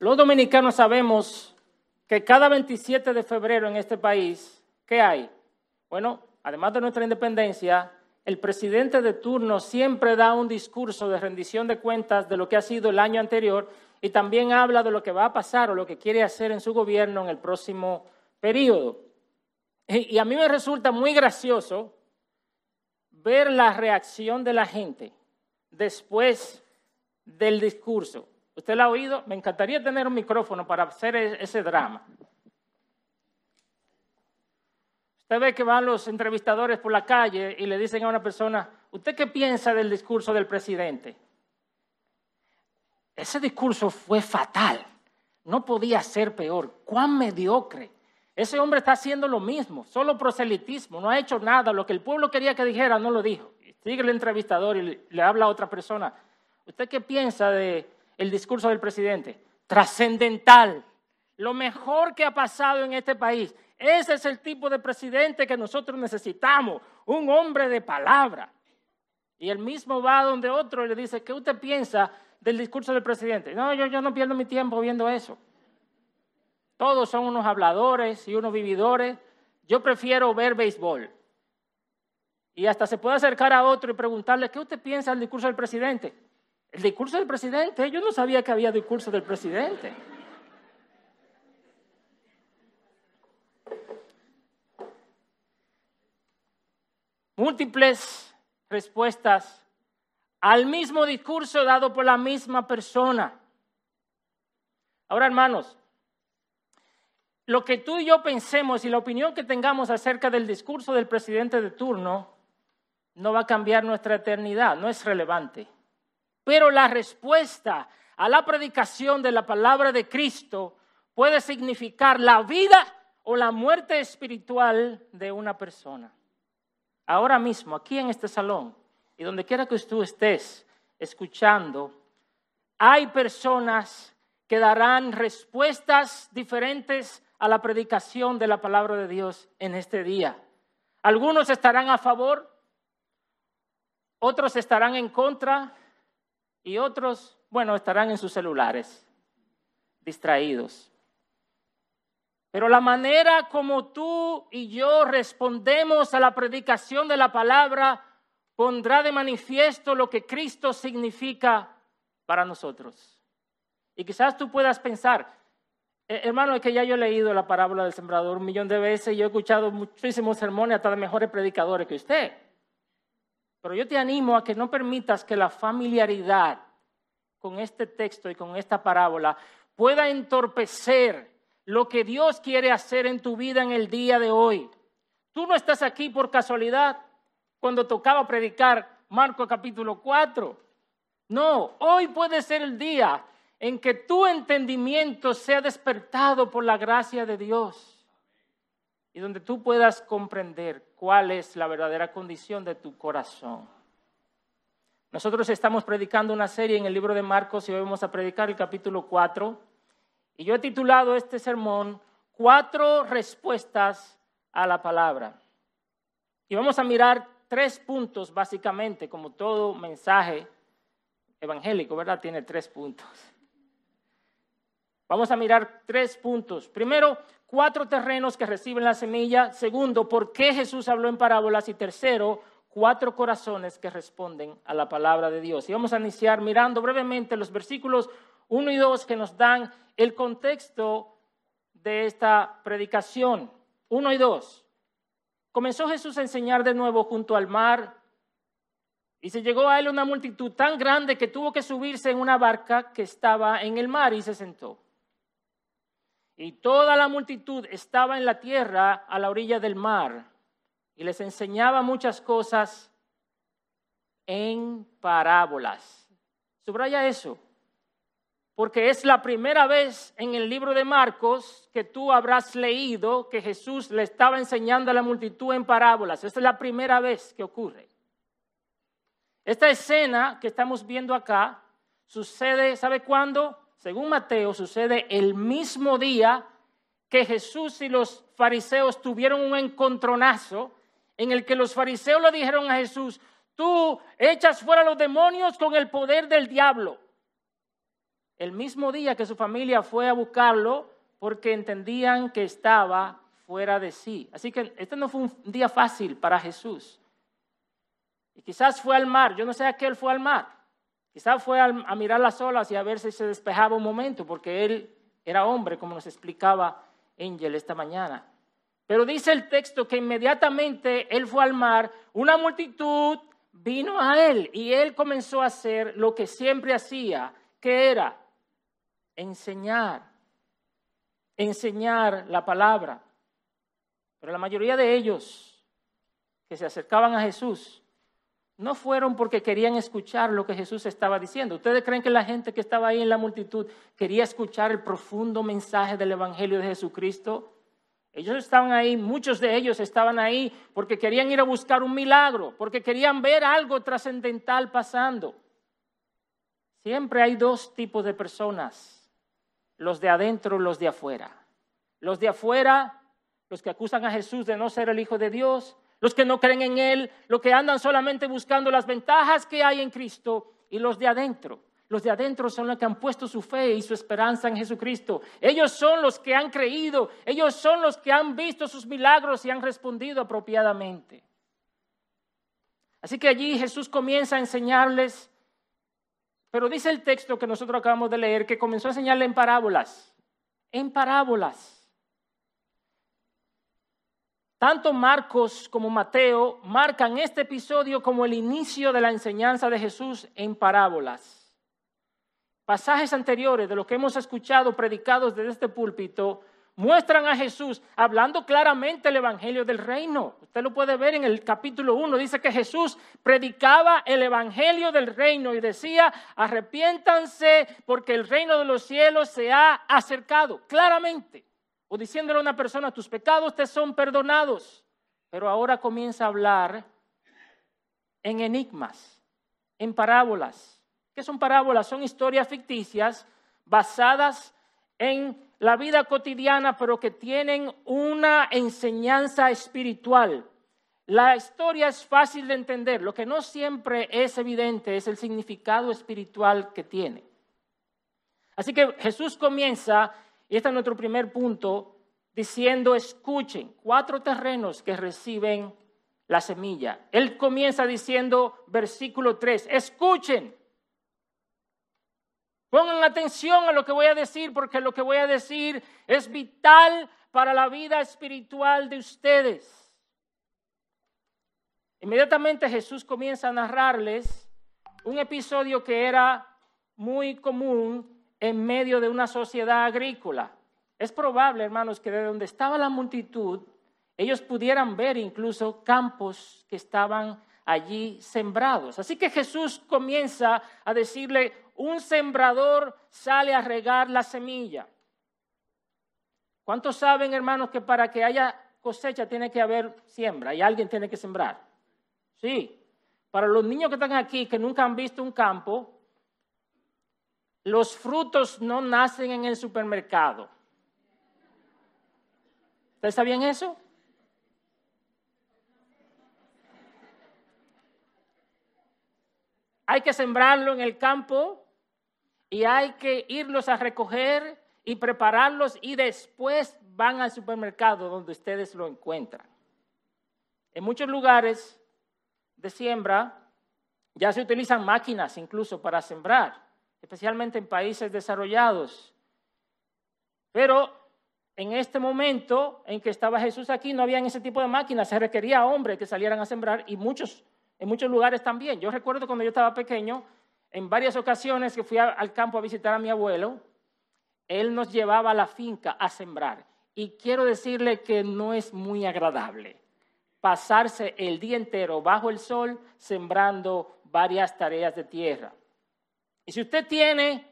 Los dominicanos sabemos que cada 27 de febrero en este país, ¿qué hay? Bueno, además de nuestra independencia, el presidente de turno siempre da un discurso de rendición de cuentas de lo que ha sido el año anterior y también habla de lo que va a pasar o lo que quiere hacer en su gobierno en el próximo periodo. Y a mí me resulta muy gracioso ver la reacción de la gente después del discurso. ¿Usted lo ha oído? Me encantaría tener un micrófono para hacer e-, ese drama. Usted ve que van los entrevistadores por la calle y le dicen a una persona, ¿usted qué piensa del discurso del presidente? Ese discurso fue fatal. No podía ser peor. Cuán mediocre. Ese hombre está haciendo lo mismo, solo proselitismo, no ha hecho nada. Lo que el pueblo quería que dijera, no lo dijo. Sigue el entrevistador y le habla a otra persona. ¿Usted qué piensa del el discurso del presidente? Trascendental. Lo mejor que ha pasado en este país. Ese es el tipo de presidente que nosotros necesitamos. Un hombre de palabra. Y el mismo va donde otro y le dice, ¿qué usted piensa del discurso del presidente? No, yo, yo no pierdo mi tiempo viendo eso. Todos son unos habladores y unos vividores. Yo prefiero ver béisbol. Y hasta se puede acercar a otro y preguntarle, ¿qué usted piensa del discurso del presidente? El discurso del presidente, yo no sabía que había discurso del presidente. Múltiples respuestas al mismo discurso dado por la misma persona. Ahora, hermanos, lo que tú y yo pensemos y la opinión que tengamos acerca del discurso del presidente de turno no va a cambiar nuestra eternidad, no es relevante. Pero la respuesta a la predicación de la palabra de Cristo puede significar la vida o la muerte espiritual de una persona. Ahora mismo, aquí en este salón y donde quiera que tú estés escuchando, hay personas que darán respuestas diferentes a la predicación de la palabra de Dios en este día. Algunos estarán a favor, otros estarán en contra y otros, bueno, estarán en sus celulares, distraídos. Pero la manera como tú y yo respondemos a la predicación de la palabra pondrá de manifiesto lo que Cristo significa para nosotros. Y quizás tú puedas pensar, eh, hermano, es que ya yo he leído la parábola del sembrador un millón de veces y yo he escuchado muchísimos sermones hasta de mejores predicadores que usted. Pero yo te animo a que no permitas que la familiaridad con este texto y con esta parábola pueda entorpecer lo que Dios quiere hacer en tu vida en el día de hoy. Tú no estás aquí por casualidad cuando tocaba predicar Marco capítulo 4. No, hoy puede ser el día en que tu entendimiento sea despertado por la gracia de Dios y donde tú puedas comprender cuál es la verdadera condición de tu corazón. Nosotros estamos predicando una serie en el libro de Marcos y hoy vamos a predicar el capítulo 4. Y yo he titulado este sermón Cuatro respuestas a la palabra. Y vamos a mirar tres puntos básicamente, como todo mensaje evangélico, ¿verdad? Tiene tres puntos. Vamos a mirar tres puntos. Primero, cuatro terrenos que reciben la semilla. Segundo, por qué Jesús habló en parábolas. Y tercero, cuatro corazones que responden a la palabra de Dios. Y vamos a iniciar mirando brevemente los versículos 1 y 2 que nos dan el contexto de esta predicación. 1 y 2. Comenzó Jesús a enseñar de nuevo junto al mar y se llegó a él una multitud tan grande que tuvo que subirse en una barca que estaba en el mar y se sentó. Y toda la multitud estaba en la tierra a la orilla del mar y les enseñaba muchas cosas en parábolas. Subraya eso, porque es la primera vez en el libro de Marcos que tú habrás leído que Jesús le estaba enseñando a la multitud en parábolas. Esta es la primera vez que ocurre. Esta escena que estamos viendo acá sucede, ¿sabe cuándo? Según Mateo, sucede el mismo día que Jesús y los fariseos tuvieron un encontronazo en el que los fariseos le dijeron a Jesús, tú echas fuera los demonios con el poder del diablo. el mismo día que su familia fue a buscarlo porque entendían que estaba fuera de sí. Así que este no fue un día fácil para Jesús. Y quizás fue al mar, yo no sé a qué él fue al mar. Quizás fue a mirar las olas y a ver si se despejaba un momento, porque él era hombre, como nos explicaba Angel esta mañana. Pero dice el texto que inmediatamente él fue al mar, una multitud vino a él y él comenzó a hacer lo que siempre hacía, que era enseñar, enseñar la palabra. Pero la mayoría de ellos que se acercaban a Jesús no fueron porque querían escuchar lo que Jesús estaba diciendo. ¿Ustedes creen que la gente que estaba ahí en la multitud quería escuchar el profundo mensaje del Evangelio de Jesucristo? Ellos estaban ahí, muchos de ellos estaban ahí porque querían ir a buscar un milagro, porque querían ver algo trascendental pasando. Siempre hay dos tipos de personas, los de adentro y los de afuera. Los de afuera, los que acusan a Jesús de no ser el Hijo de Dios, los que no creen en Él, los que andan solamente buscando las ventajas que hay en Cristo, y los de adentro, los de adentro son los que han puesto su fe y su esperanza en Jesucristo. Ellos son los que han creído, ellos son los que han visto sus milagros y han respondido apropiadamente. Así que allí Jesús comienza a enseñarles, pero dice el texto que nosotros acabamos de leer que comenzó a enseñarle en parábolas, en parábolas. Tanto Marcos como Mateo marcan este episodio como el inicio de la enseñanza de Jesús en parábolas pasajes anteriores de lo que hemos escuchado predicados desde este púlpito muestran a Jesús hablando claramente el Evangelio del Reino. Usted lo puede ver en el capítulo 1. Dice que Jesús predicaba el Evangelio del Reino y decía, arrepiéntanse porque el reino de los cielos se ha acercado. Claramente. O diciéndole a una persona, tus pecados te son perdonados. Pero ahora comienza a hablar en enigmas, en parábolas ¿Qué son parábolas? Son historias ficticias basadas en la vida cotidiana, pero que tienen una enseñanza espiritual. La historia es fácil de entender, lo que no siempre es evidente es el significado espiritual que tiene. Así que Jesús comienza, y este es nuestro primer punto, diciendo, escuchen, cuatro terrenos que reciben la semilla. Él comienza diciendo, versículo 3, escuchen, Pongan atención a lo que voy a decir porque lo que voy a decir es vital para la vida espiritual de ustedes. Inmediatamente Jesús comienza a narrarles un episodio que era muy común en medio de una sociedad agrícola. Es probable, hermanos, que de donde estaba la multitud, ellos pudieran ver incluso campos que estaban allí sembrados. Así que Jesús comienza a decirle, un sembrador sale a regar la semilla. ¿Cuántos saben, hermanos, que para que haya cosecha tiene que haber siembra y alguien tiene que sembrar? Sí. Para los niños que están aquí, que nunca han visto un campo, los frutos no nacen en el supermercado. ¿Ustedes sabían eso? hay que sembrarlo en el campo y hay que irlos a recoger y prepararlos y después van al supermercado donde ustedes lo encuentran. En muchos lugares de siembra ya se utilizan máquinas incluso para sembrar, especialmente en países desarrollados. Pero en este momento en que estaba Jesús aquí no había ese tipo de máquinas, se requería hombres que salieran a sembrar y muchos en muchos lugares también. Yo recuerdo cuando yo estaba pequeño, en varias ocasiones que fui al campo a visitar a mi abuelo, él nos llevaba a la finca a sembrar. Y quiero decirle que no es muy agradable pasarse el día entero bajo el sol sembrando varias tareas de tierra. Y si usted tiene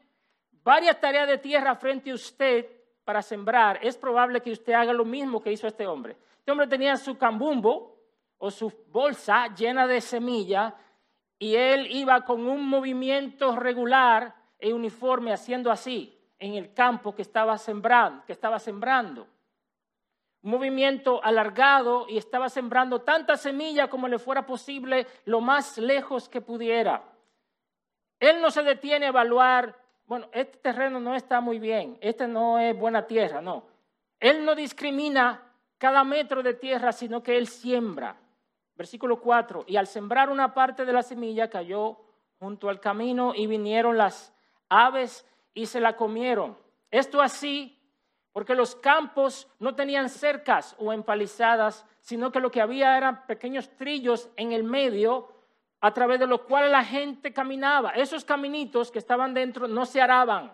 varias tareas de tierra frente a usted para sembrar, es probable que usted haga lo mismo que hizo este hombre. Este hombre tenía su cambumbo, o su bolsa llena de semilla y él iba con un movimiento regular e uniforme haciendo así en el campo que estaba sembrando, que estaba sembrando. Un movimiento alargado y estaba sembrando tanta semilla como le fuera posible lo más lejos que pudiera. Él no se detiene a evaluar bueno, este terreno no está muy bien, este no es buena tierra, no. Él no discrimina cada metro de tierra, sino que él siembra. Versículo 4, y al sembrar una parte de la semilla cayó junto al camino y vinieron las aves y se la comieron. Esto así porque los campos no tenían cercas o empalizadas, sino que lo que había eran pequeños trillos en el medio a través de los cuales la gente caminaba. Esos caminitos que estaban dentro no se araban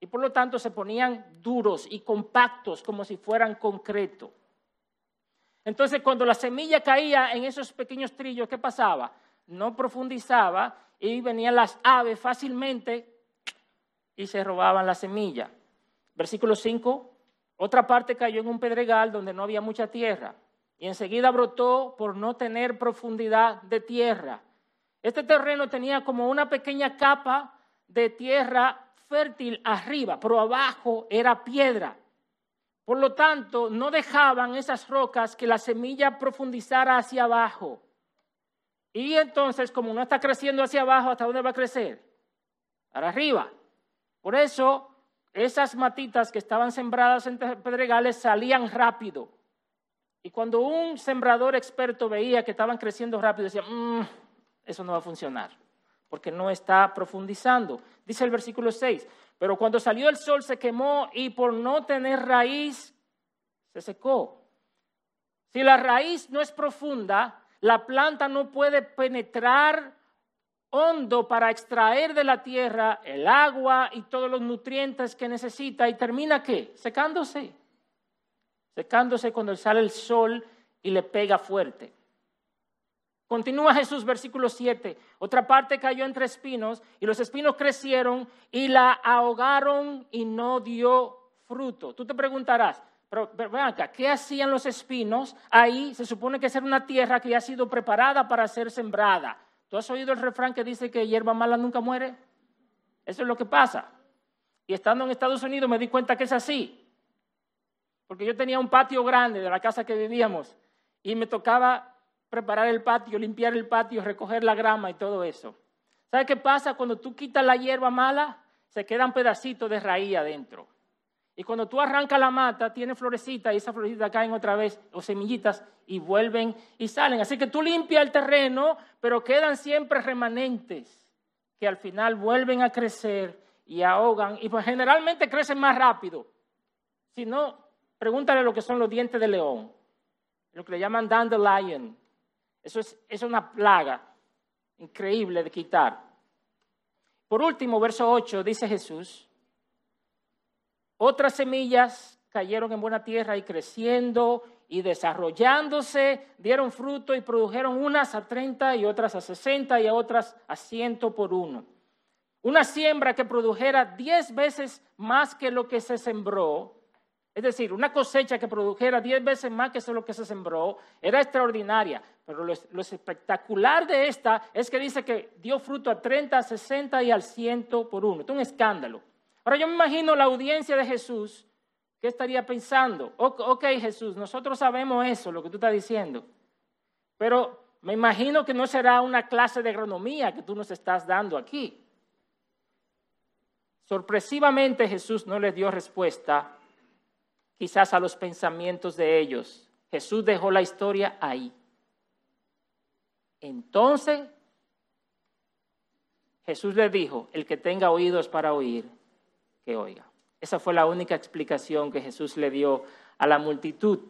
y por lo tanto se ponían duros y compactos como si fueran concreto. Entonces cuando la semilla caía en esos pequeños trillos, ¿qué pasaba? No profundizaba y venían las aves fácilmente y se robaban la semilla. Versículo 5, otra parte cayó en un pedregal donde no había mucha tierra y enseguida brotó por no tener profundidad de tierra. Este terreno tenía como una pequeña capa de tierra fértil arriba, pero abajo era piedra. Por lo tanto, no dejaban esas rocas que la semilla profundizara hacia abajo. Y entonces, como no está creciendo hacia abajo, ¿hasta dónde va a crecer? Para arriba. Por eso esas matitas que estaban sembradas en pedregales salían rápido. Y cuando un sembrador experto veía que estaban creciendo rápido, decía, mm, eso no va a funcionar, porque no está profundizando. Dice el versículo 6, pero cuando salió el sol se quemó y por no tener raíz, se secó. Si la raíz no es profunda, la planta no puede penetrar hondo para extraer de la tierra el agua y todos los nutrientes que necesita y termina qué? Secándose. Secándose cuando sale el sol y le pega fuerte. Continúa Jesús, versículo 7. Otra parte cayó entre espinos y los espinos crecieron y la ahogaron y no dio fruto. Tú te preguntarás, pero, vean acá, ¿qué hacían los espinos? Ahí se supone que es una tierra que ya ha sido preparada para ser sembrada. ¿Tú has oído el refrán que dice que hierba mala nunca muere? Eso es lo que pasa. Y estando en Estados Unidos me di cuenta que es así. Porque yo tenía un patio grande de la casa que vivíamos y me tocaba preparar el patio, limpiar el patio, recoger la grama y todo eso. ¿Sabes qué pasa? Cuando tú quitas la hierba mala, se quedan pedacitos de raíz adentro. Y cuando tú arrancas la mata, tiene florecita y esas florecitas caen otra vez, o semillitas, y vuelven y salen. Así que tú limpias el terreno, pero quedan siempre remanentes que al final vuelven a crecer y ahogan. Y pues generalmente crecen más rápido. Si no, pregúntale lo que son los dientes de león, lo que le llaman dandelion. Eso es, es una plaga increíble de quitar. Por último, verso 8, dice Jesús, otras semillas cayeron en buena tierra y creciendo y desarrollándose, dieron fruto y produjeron unas a 30 y otras a 60 y a otras a 100 por uno. Una siembra que produjera 10 veces más que lo que se sembró, es decir, una cosecha que produjera 10 veces más que lo que se sembró, era extraordinaria. Pero lo, espectacular de esta es que dice que dio fruto a 30, a 60 y al 100 por uno. Es un escándalo. Ahora yo me imagino la audiencia de Jesús, ¿qué estaría pensando? Ok, Jesús, nosotros sabemos eso, lo que tú estás diciendo, pero me imagino que no será una clase de agronomía que tú nos estás dando aquí. Sorpresivamente Jesús no les dio respuesta quizás a los pensamientos de ellos. Jesús dejó la historia ahí. Entonces Jesús le dijo, el que tenga oídos para oír, oiga. Esa fue la única explicación que Jesús le dio a la multitud.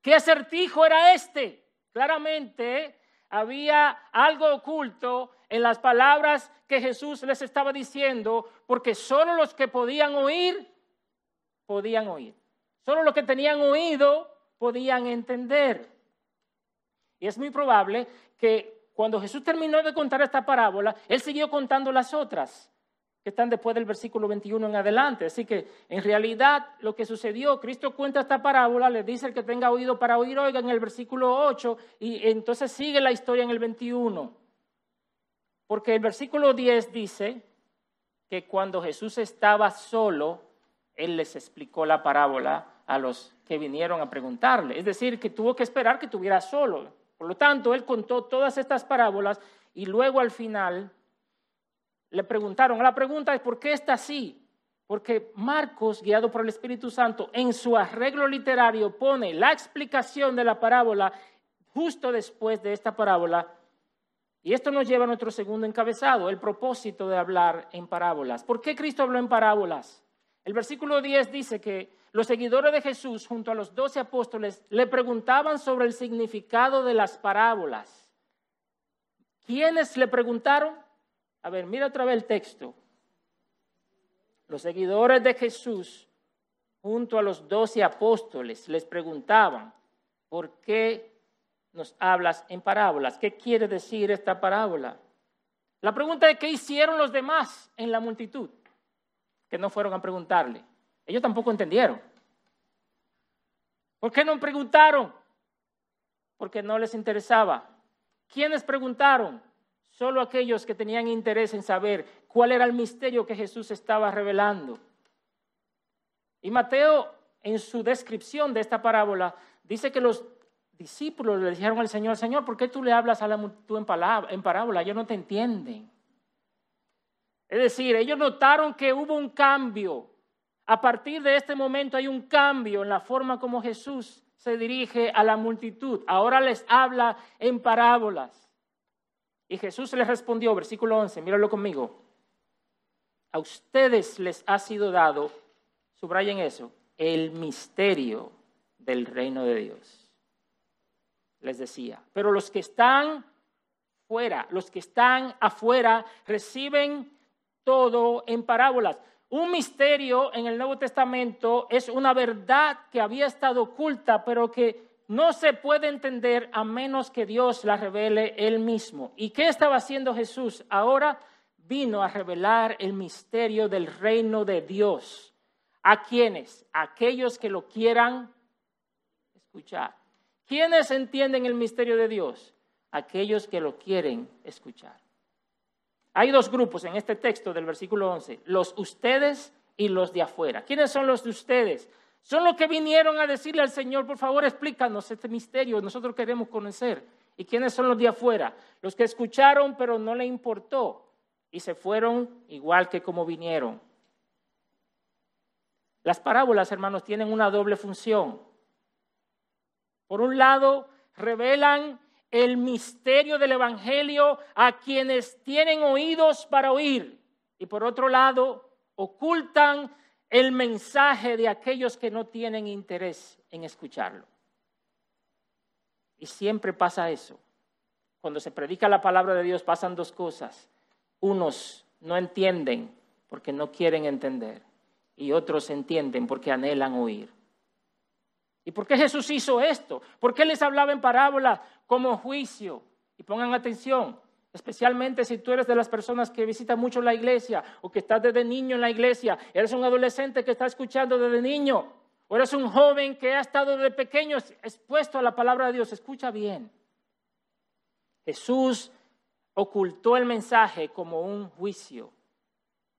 ¿Qué acertijo era este? Claramente había algo oculto en las palabras que Jesús les estaba diciendo, porque solo los que podían oír, podían oír. Solo los que tenían oído podían entender. Y es muy probable que cuando Jesús terminó de contar esta parábola, Él siguió contando las otras que están después del versículo 21 en adelante. Así que en realidad lo que sucedió, Cristo cuenta esta parábola, le dice el que tenga oído para oír, oiga en el versículo 8 y entonces sigue la historia en el 21. Porque el versículo 10 dice que cuando Jesús estaba solo, Él les explicó la parábola a los que vinieron a preguntarle. Es decir, que tuvo que esperar que estuviera solo. Por lo tanto, Él contó todas estas parábolas y luego al final le preguntaron. La pregunta es, ¿por qué está así? Porque Marcos, guiado por el Espíritu Santo, en su arreglo literario pone la explicación de la parábola justo después de esta parábola. Y esto nos lleva a nuestro segundo encabezado, el propósito de hablar en parábolas. ¿Por qué Cristo habló en parábolas? El versículo 10 dice que los seguidores de Jesús junto a los doce apóstoles le preguntaban sobre el significado de las parábolas. ¿Quiénes le preguntaron? A ver, mira otra vez el texto. Los seguidores de Jesús, junto a los doce apóstoles, les preguntaban, ¿por qué nos hablas en parábolas? ¿Qué quiere decir esta parábola? La pregunta es, ¿qué hicieron los demás en la multitud? Que no fueron a preguntarle. Ellos tampoco entendieron. ¿Por qué no preguntaron? Porque no les interesaba. ¿Quiénes preguntaron? Solo aquellos que tenían interés en saber cuál era el misterio que Jesús estaba revelando. Y Mateo, en su descripción de esta parábola, dice que los discípulos le dijeron al Señor, Señor, ¿por qué tú le hablas a la multitud en, en parábola? Ellos no te entienden. Es decir, ellos notaron que hubo un cambio. A partir de este momento hay un cambio en la forma como Jesús se dirige a la multitud. Ahora les habla en parábolas. Y Jesús les respondió, versículo 11, míralo conmigo. A ustedes les ha sido dado, subrayen eso, el misterio del reino de Dios. Les decía, pero los que están fuera, los que están afuera, reciben todo en parábolas. Un misterio en el Nuevo Testamento es una verdad que había estado oculta, pero que no se puede entender a menos que Dios la revele él mismo. ¿Y qué estaba haciendo Jesús? Ahora vino a revelar el misterio del reino de Dios. ¿A quiénes? aquellos que lo quieran escuchar. ¿Quiénes entienden el misterio de Dios? Aquellos que lo quieren escuchar. Hay dos grupos en este texto del versículo 11, los ustedes y los de afuera. ¿Quiénes son los de ustedes? Son los que vinieron a decirle al Señor, por favor, explícanos este misterio, nosotros queremos conocer. ¿Y quiénes son los de afuera? Los que escucharon pero no le importó y se fueron igual que como vinieron. Las parábolas, hermanos, tienen una doble función. Por un lado, revelan el misterio del Evangelio a quienes tienen oídos para oír. Y por otro lado, ocultan el mensaje de aquellos que no tienen interés en escucharlo. Y siempre pasa eso. Cuando se predica la palabra de Dios pasan dos cosas. Unos no entienden porque no quieren entender y otros entienden porque anhelan oír. ¿Y por qué Jesús hizo esto? ¿Por qué les hablaba en parábolas como juicio? Y pongan atención, Especialmente si tú eres de las personas que visitan mucho la iglesia o que estás desde niño en la iglesia, eres un adolescente que está escuchando desde niño, o eres un joven que ha estado desde pequeño expuesto a la palabra de Dios. Escucha bien. Jesús ocultó el mensaje como un juicio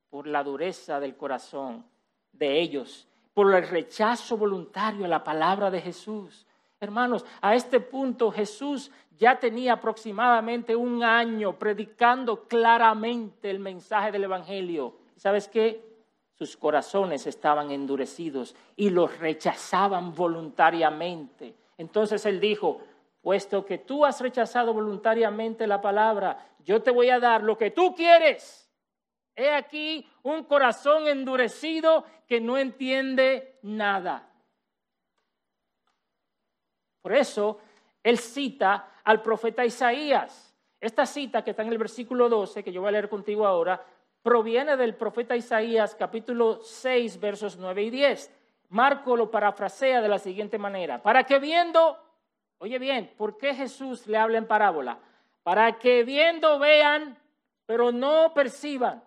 por la dureza del corazón de ellos, por el rechazo voluntario a la palabra de Jesús. Hermanos, a este punto Jesús ya tenía aproximadamente un año predicando claramente el mensaje del Evangelio. ¿Sabes qué? Sus corazones estaban endurecidos y los rechazaban voluntariamente. Entonces él dijo, puesto que tú has rechazado voluntariamente la palabra, yo te voy a dar lo que tú quieres. He aquí un corazón endurecido que no entiende nada. Por eso él cita al profeta Isaías. Esta cita que está en el versículo 12, que yo voy a leer contigo ahora, proviene del profeta Isaías capítulo 6, versos 9 y 10. Marco lo parafrasea de la siguiente manera, para que viendo, oye bien, ¿por qué Jesús le habla en parábola? Para que viendo vean, pero no perciban,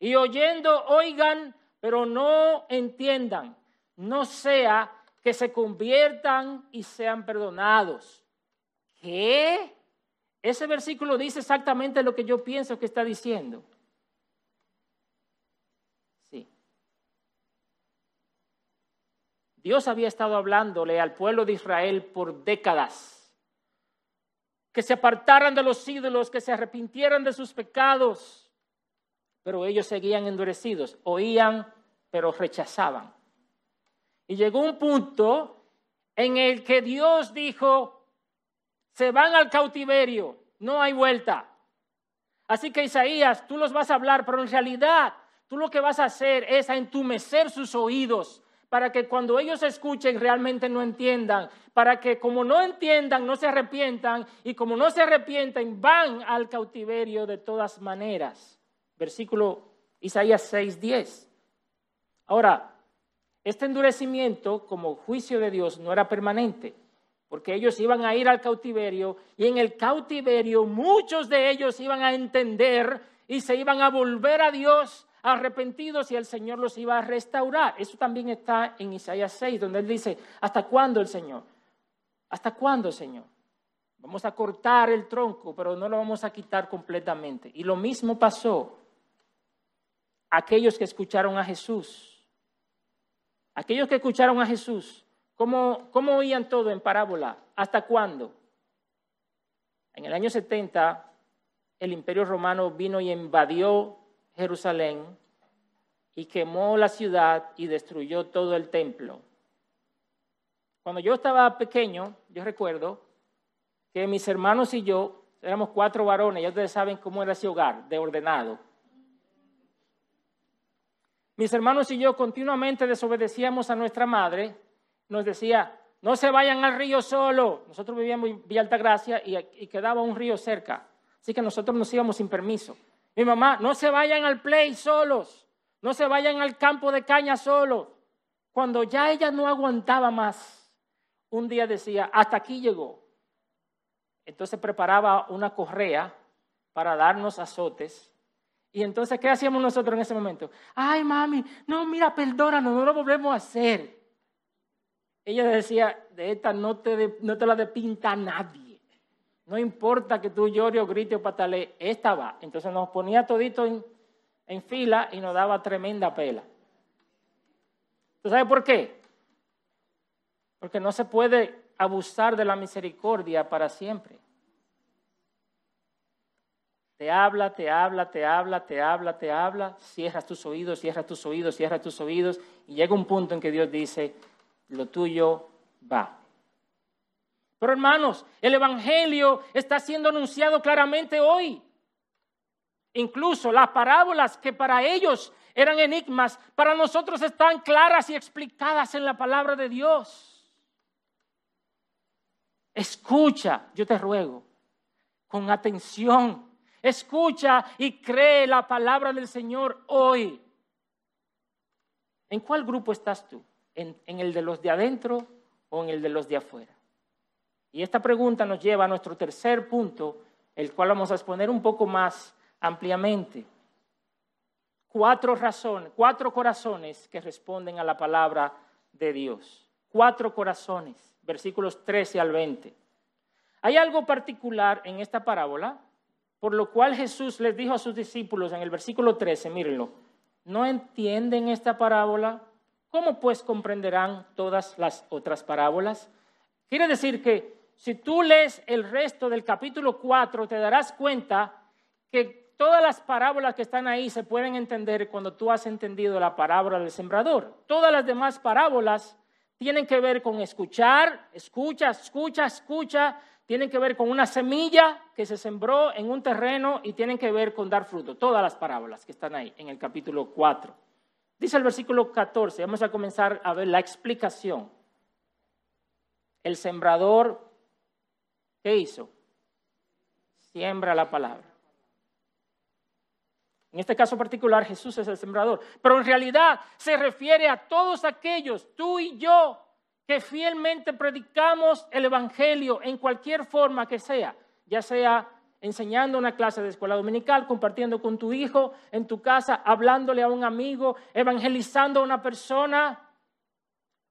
y oyendo oigan, pero no entiendan, no sea que se conviertan y sean perdonados. ¿Qué? Ese versículo dice exactamente lo que yo pienso que está diciendo. Sí. Dios había estado hablándole al pueblo de Israel por décadas. Que se apartaran de los ídolos, que se arrepintieran de sus pecados, pero ellos seguían endurecidos, oían, pero rechazaban. Y llegó un punto en el que Dios dijo, se van al cautiverio, no hay vuelta. Así que Isaías, tú los vas a hablar, pero en realidad tú lo que vas a hacer es a entumecer sus oídos para que cuando ellos escuchen realmente no entiendan, para que como no entiendan no se arrepientan y como no se arrepienten van al cautiverio de todas maneras. Versículo Isaías 6:10. Ahora, este endurecimiento como juicio de Dios no era permanente, porque ellos iban a ir al cautiverio y en el cautiverio muchos de ellos iban a entender y se iban a volver a Dios arrepentidos y el Señor los iba a restaurar. Eso también está en Isaías 6, donde él dice, ¿hasta cuándo el Señor? ¿Hasta cuándo, Señor? Vamos a cortar el tronco, pero no lo vamos a quitar completamente. Y lo mismo pasó aquellos que escucharon a Jesús Aquellos que escucharon a Jesús, ¿cómo, ¿cómo oían todo en parábola? ¿Hasta cuándo? En el año 70, el imperio romano vino y invadió Jerusalén y quemó la ciudad y destruyó todo el templo. Cuando yo estaba pequeño, yo recuerdo que mis hermanos y yo éramos cuatro varones, ya ustedes saben cómo era ese hogar, de ordenado. Mis hermanos y yo continuamente desobedecíamos a nuestra madre. Nos decía, no se vayan al río solo. Nosotros vivíamos en Villa Altagracia y, y quedaba un río cerca. Así que nosotros nos íbamos sin permiso. Mi mamá, no se vayan al play solos. No se vayan al campo de caña solos. Cuando ya ella no aguantaba más, un día decía, hasta aquí llegó. Entonces preparaba una correa para darnos azotes y entonces, ¿qué hacíamos nosotros en ese momento? Ay, mami, no, mira, perdónanos, no lo volvemos a hacer. Ella decía, de esta no te, no te la depinta nadie. No importa que tú llores o grites o patalees, esta va. Entonces nos ponía todito en, en fila y nos daba tremenda pela. ¿Tú sabes por qué? Porque no se puede abusar de la misericordia para siempre. Te habla, te habla, te habla, te habla, te habla. Cierras tus oídos, cierras tus oídos, cierras tus oídos. Y llega un punto en que Dios dice, lo tuyo va. Pero hermanos, el Evangelio está siendo anunciado claramente hoy. Incluso las parábolas que para ellos eran enigmas, para nosotros están claras y explicadas en la palabra de Dios. Escucha, yo te ruego, con atención Escucha y cree la palabra del Señor hoy. ¿En cuál grupo estás tú? ¿En, el de los de adentro o en el de los de afuera? Y esta pregunta nos lleva a nuestro tercer punto, el cual vamos a exponer un poco más ampliamente. Cuatro razones, cuatro corazones que responden a la palabra de Dios. Cuatro corazones, versículos 13 al 20. Hay algo particular en esta parábola por lo cual Jesús les dijo a sus discípulos en el versículo 13, mírenlo, ¿no entienden esta parábola? ¿Cómo pues comprenderán todas las otras parábolas? Quiere decir que si tú lees el resto del capítulo 4, te darás cuenta que todas las parábolas que están ahí se pueden entender cuando tú has entendido la parábola del sembrador. Todas las demás parábolas tienen que ver con escuchar, escucha, escucha, escucha, tienen que ver con una semilla que se sembró en un terreno y tienen que ver con dar fruto. Todas las parábolas que están ahí en el capítulo 4. Dice el versículo 14, vamos a comenzar a ver la explicación. El sembrador, ¿qué hizo? Siembra la palabra. En este caso particular, Jesús es el sembrador. Pero en realidad se refiere a todos aquellos, tú y yo, que fielmente predicamos el Evangelio en cualquier forma que sea, ya sea enseñando una clase de escuela dominical, compartiendo con tu hijo en tu casa, hablándole a un amigo, evangelizando a una persona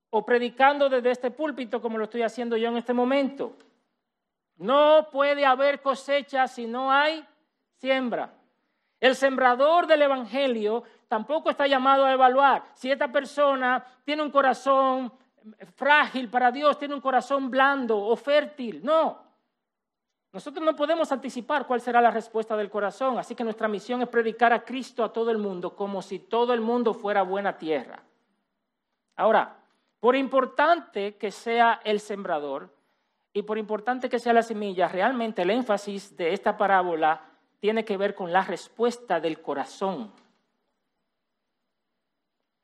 o predicando desde este púlpito como lo estoy haciendo yo en este momento. No puede haber cosecha si no hay siembra. El sembrador del Evangelio tampoco está llamado a evaluar si esta persona tiene un corazón frágil para Dios, tiene un corazón blando o fértil. No. Nosotros no podemos anticipar cuál será la respuesta del corazón, así que nuestra misión es predicar a Cristo a todo el mundo como si todo el mundo fuera buena tierra. Ahora, por importante que sea el sembrador y por importante que sea la semilla, realmente el énfasis de esta parábola tiene que ver con la respuesta del corazón.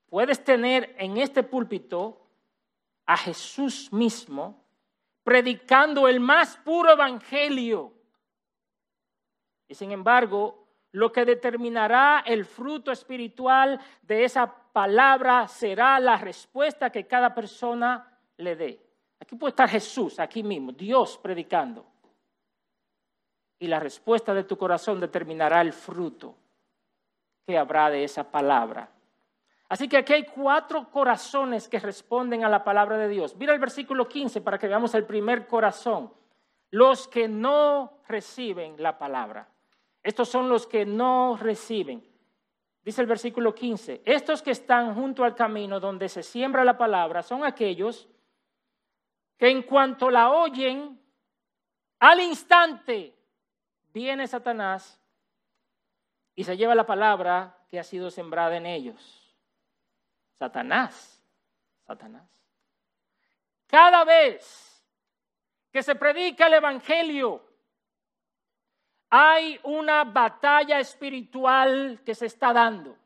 Puedes tener en este púlpito a Jesús mismo predicando el más puro evangelio. Y sin embargo, lo que determinará el fruto espiritual de esa palabra será la respuesta que cada persona le dé. Aquí puede estar Jesús, aquí mismo, Dios predicando. Y la respuesta de tu corazón determinará el fruto que habrá de esa palabra. Así que aquí hay cuatro corazones que responden a la palabra de Dios. Mira el versículo 15 para que veamos el primer corazón. Los que no reciben la palabra. Estos son los que no reciben. Dice el versículo 15, estos que están junto al camino donde se siembra la palabra son aquellos que en cuanto la oyen, al instante viene Satanás y se lleva la palabra que ha sido sembrada en ellos. Satanás, Satanás. Cada vez que se predica el Evangelio, hay una batalla espiritual que se está dando.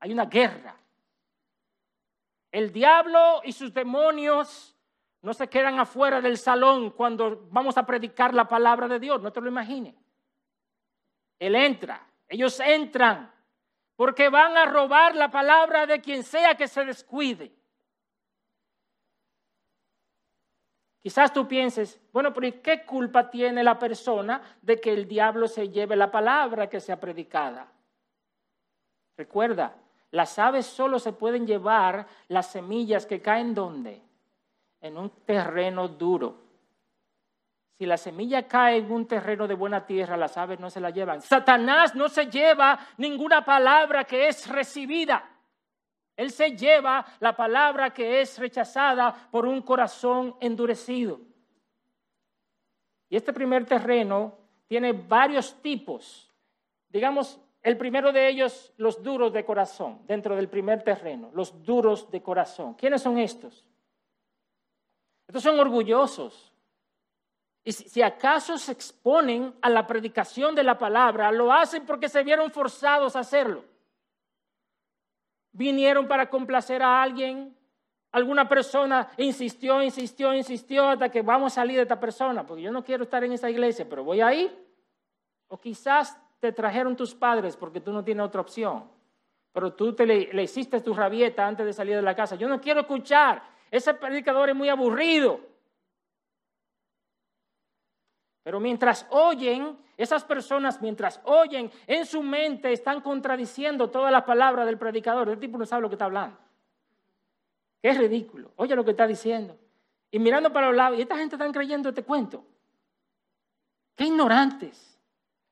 Hay una guerra. El diablo y sus demonios no se quedan afuera del salón cuando vamos a predicar la palabra de Dios, no te lo imagines. Él entra, ellos entran porque van a robar la palabra de quien sea que se descuide. Quizás tú pienses, bueno, pero qué culpa tiene la persona de que el diablo se lleve la palabra que sea predicada? Recuerda, las aves solo se pueden llevar las semillas que caen donde? En un terreno duro. Si la semilla cae en un terreno de buena tierra, las aves no se la llevan. Satanás no se lleva ninguna palabra que es recibida. Él se lleva la palabra que es rechazada por un corazón endurecido. Y este primer terreno tiene varios tipos. Digamos, el primero de ellos, los duros de corazón, dentro del primer terreno, los duros de corazón. ¿Quiénes son estos? Estos son orgullosos, y si, acaso se exponen a la predicación de la palabra, lo hacen porque se vieron forzados a hacerlo. Vinieron para complacer a alguien, alguna persona insistió, insistió, insistió hasta que vamos a salir de esta persona, porque yo no quiero estar en esa iglesia, pero voy a ir. O quizás te trajeron tus padres porque tú no tienes otra opción, pero tú te le, le hiciste tu rabieta antes de salir de la casa. Yo no quiero escuchar, ese predicador es muy aburrido. Pero mientras oyen, esas personas mientras oyen, en su mente están contradiciendo toda la palabra del predicador. El tipo no sabe lo que está hablando. Es ridículo. Oye lo que está diciendo. Y mirando para los lados, y esta gente está creyendo este cuento. Qué ignorantes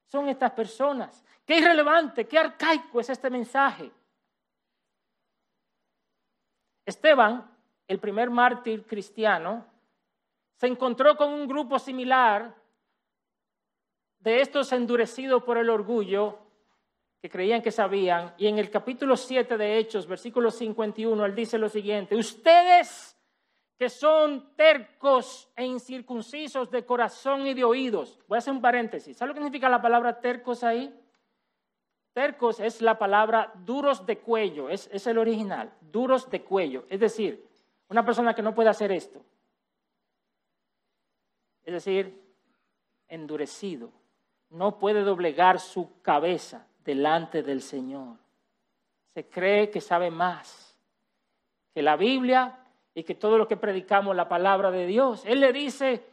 son estas personas. Qué irrelevante, qué arcaico es este mensaje. Esteban, el primer mártir cristiano, se encontró con un grupo similar de estos endurecidos por el orgullo, que creían que sabían, y en el capítulo 7 de Hechos, versículo 51, él dice lo siguiente, ustedes que son tercos e incircuncisos de corazón y de oídos. Voy a hacer un paréntesis. ¿Sabe lo que significa la palabra tercos ahí? Tercos es la palabra duros de cuello, es, es el original, duros de cuello. Es decir, una persona que no puede hacer esto. Es decir, endurecido no puede doblegar su cabeza delante del Señor. Se cree que sabe más que la Biblia y que todo lo que predicamos la palabra de Dios. Él le dice,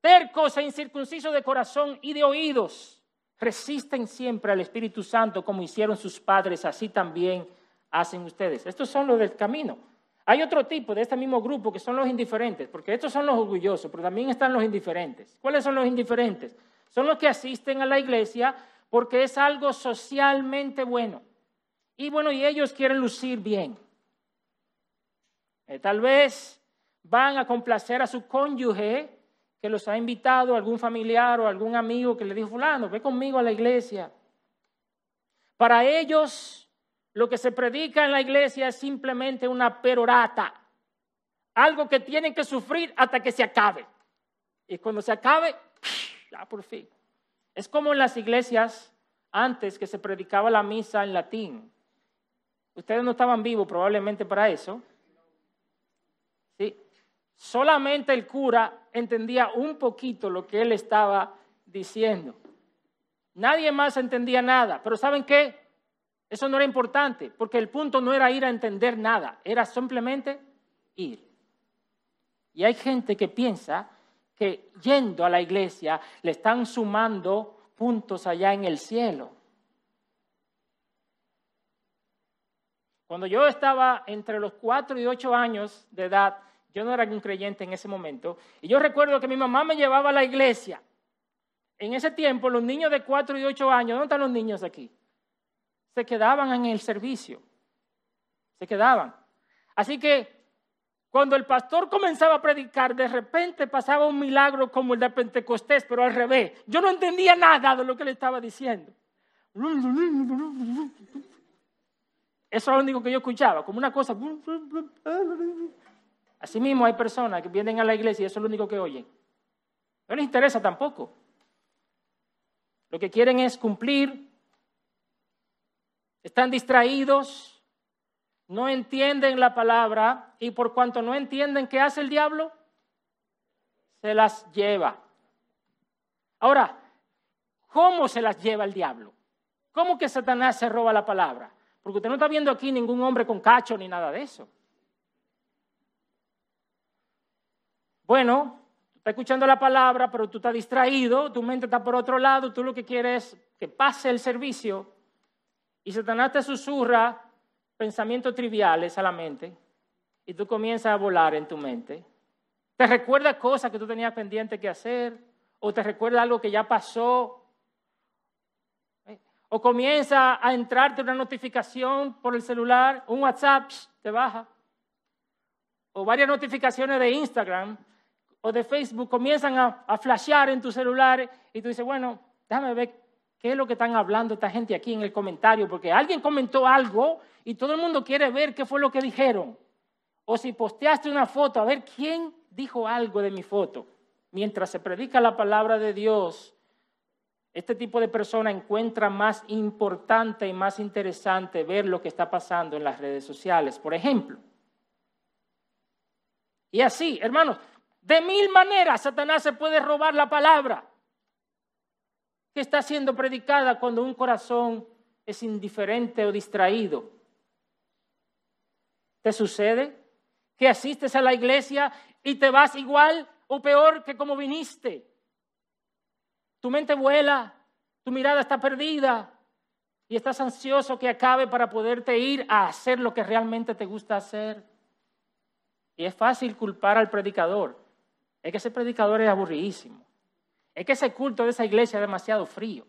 tercos e incircuncisos de corazón y de oídos, resisten siempre al Espíritu Santo como hicieron sus padres, así también hacen ustedes. Estos son los del camino. Hay otro tipo de este mismo grupo que son los indiferentes, porque estos son los orgullosos, pero también están los indiferentes. ¿Cuáles son los indiferentes? Son los que asisten a la iglesia porque es algo socialmente bueno. Y bueno, y ellos quieren lucir bien. Eh, tal vez van a complacer a su cónyuge que los ha invitado algún familiar o algún amigo que le dijo, fulano, ve conmigo a la iglesia. Para ellos, lo que se predica en la iglesia es simplemente una perorata, algo que tienen que sufrir hasta que se acabe. Y cuando se acabe, ya por fin. Es como en las iglesias antes que se predicaba la misa en latín. Ustedes no estaban vivos probablemente para eso. ¿Sí? Solamente el cura entendía un poquito lo que él estaba diciendo. Nadie más entendía nada. Pero ¿saben qué? Eso no era importante, porque el punto no era ir a entender nada, era simplemente ir. Y hay gente que piensa que yendo a la iglesia le están sumando puntos allá en el cielo. Cuando yo estaba entre los cuatro y ocho años de edad, yo no era un creyente en ese momento, y yo recuerdo que mi mamá me llevaba a la iglesia. En ese tiempo, los niños de cuatro y ocho años, ¿dónde están los niños aquí? Se quedaban en el servicio, se quedaban. Así que cuando el pastor comenzaba a predicar, de repente pasaba un milagro como el de Pentecostés, pero al revés. Yo no entendía nada de lo que le estaba diciendo. Eso es lo único que yo escuchaba, como una cosa. Así mismo hay personas que vienen a la iglesia y eso es lo único que oyen. No les interesa tampoco. Lo que quieren es cumplir. Están distraídos no entienden la palabra y por cuanto no entienden qué hace el diablo, se las lleva. Ahora, ¿cómo se las lleva el diablo? ¿Cómo que Satanás se roba la palabra? Porque usted no está viendo aquí ningún hombre con cacho ni nada de eso. Bueno, está escuchando la palabra, pero tú estás distraído, tu mente está por otro lado, tú lo que quieres es que pase el servicio y Satanás te susurra pensamientos triviales a la mente y tú comienzas a volar en tu mente. Te recuerda cosas que tú tenías pendiente que hacer o te recuerda algo que ya pasó. O comienza a entrarte una notificación por el celular, un WhatsApp, te baja. O varias notificaciones de Instagram o de Facebook comienzan a, a flashear en tu celular y tú dices, bueno, déjame ver qué es lo que están hablando esta gente aquí en el comentario, porque alguien comentó algo y todo el mundo quiere ver qué fue lo que dijeron. O si posteaste una foto, a ver quién dijo algo de mi foto. Mientras se predica la palabra de Dios, este tipo de persona encuentra más importante y más interesante ver lo que está pasando en las redes sociales, por ejemplo. Y así, hermanos, de mil maneras Satanás se puede robar la palabra que está siendo predicada cuando un corazón es indiferente o distraído. ¿Te sucede que asistes a la iglesia y te vas igual o peor que como viniste? Tu mente vuela, tu mirada está perdida y estás ansioso que acabe para poderte ir a hacer lo que realmente te gusta hacer. Y es fácil culpar al predicador. Es que ese predicador es aburridísimo. Es que ese culto de esa iglesia es demasiado frío.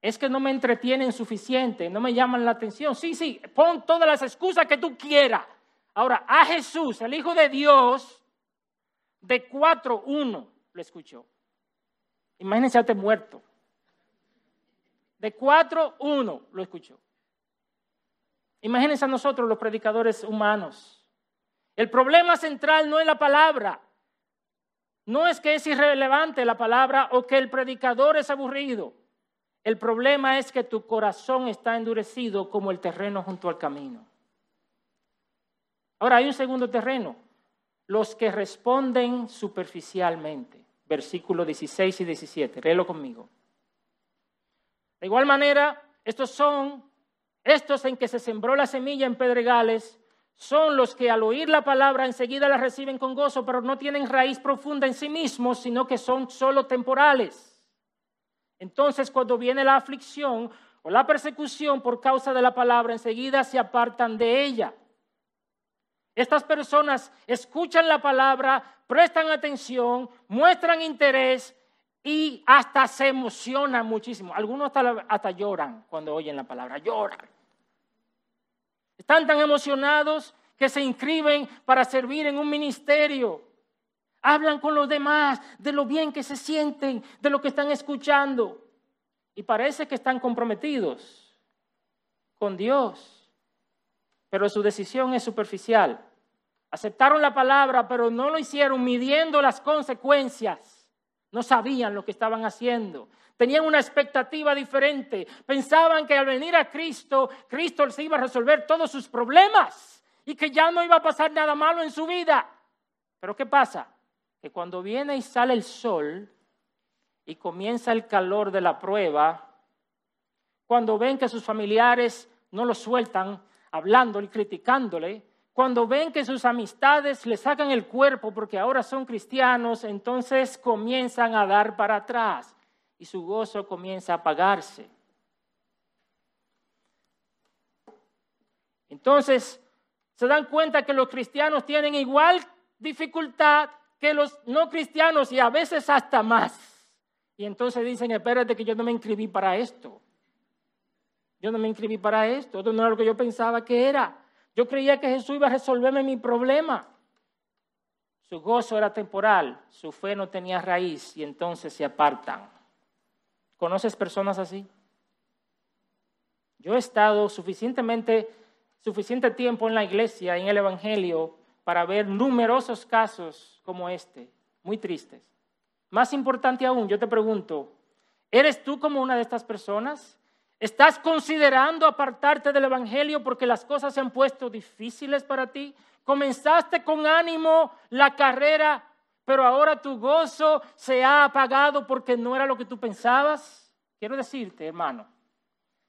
Es que no me entretienen suficiente, no me llaman la atención. Sí, sí, pon todas las excusas que tú quieras. Ahora, a Jesús, el Hijo de Dios, de 4.1 lo escuchó. Imagínense a muerto. De 4.1 lo escuchó. Imagínense a nosotros los predicadores humanos. El problema central no es la palabra. No es que es irrelevante la palabra o que el predicador es aburrido. El problema es que tu corazón está endurecido como el terreno junto al camino. Ahora hay un segundo terreno, los que responden superficialmente. Versículos 16 y 17, léelo conmigo. De igual manera, estos son, estos en que se sembró la semilla en pedregales, son los que al oír la palabra enseguida la reciben con gozo, pero no tienen raíz profunda en sí mismos, sino que son solo temporales. Entonces, cuando viene la aflicción o la persecución por causa de la palabra, enseguida se apartan de ella. Estas personas escuchan la palabra, prestan atención, muestran interés y hasta se emocionan muchísimo. Algunos hasta, hasta lloran cuando oyen la palabra, lloran. Están tan emocionados que se inscriben para servir en un ministerio. Hablan con los demás de lo bien que se sienten, de lo que están escuchando. Y parece que están comprometidos con Dios. Pero su decisión es superficial. Aceptaron la palabra, pero no lo hicieron midiendo las consecuencias. No sabían lo que estaban haciendo. Tenían una expectativa diferente. Pensaban que al venir a Cristo, Cristo se iba a resolver todos sus problemas y que ya no iba a pasar nada malo en su vida. Pero ¿qué pasa? Que cuando viene y sale el sol y comienza el calor de la prueba, cuando ven que sus familiares no lo sueltan hablándole y criticándole, cuando ven que sus amistades le sacan el cuerpo porque ahora son cristianos, entonces comienzan a dar para atrás y su gozo comienza a apagarse. Entonces, se dan cuenta que los cristianos tienen igual dificultad que los no cristianos y a veces hasta más. Y entonces dicen, espérate que yo no me inscribí para esto. Yo no me inscribí para esto. Esto no era lo que yo pensaba que era. Yo creía que Jesús iba a resolverme mi problema. Su gozo era temporal, su fe no tenía raíz y entonces se apartan. ¿Conoces personas así? Yo he estado suficientemente, suficiente tiempo en la iglesia, en el Evangelio, para ver numerosos casos como este, muy tristes. Más importante aún, yo te pregunto, ¿eres tú como una de estas personas? ¿Estás considerando apartarte del Evangelio porque las cosas se han puesto difíciles para ti? Comenzaste con ánimo la carrera, pero ahora tu gozo se ha apagado porque no era lo que tú pensabas. Quiero decirte, hermano,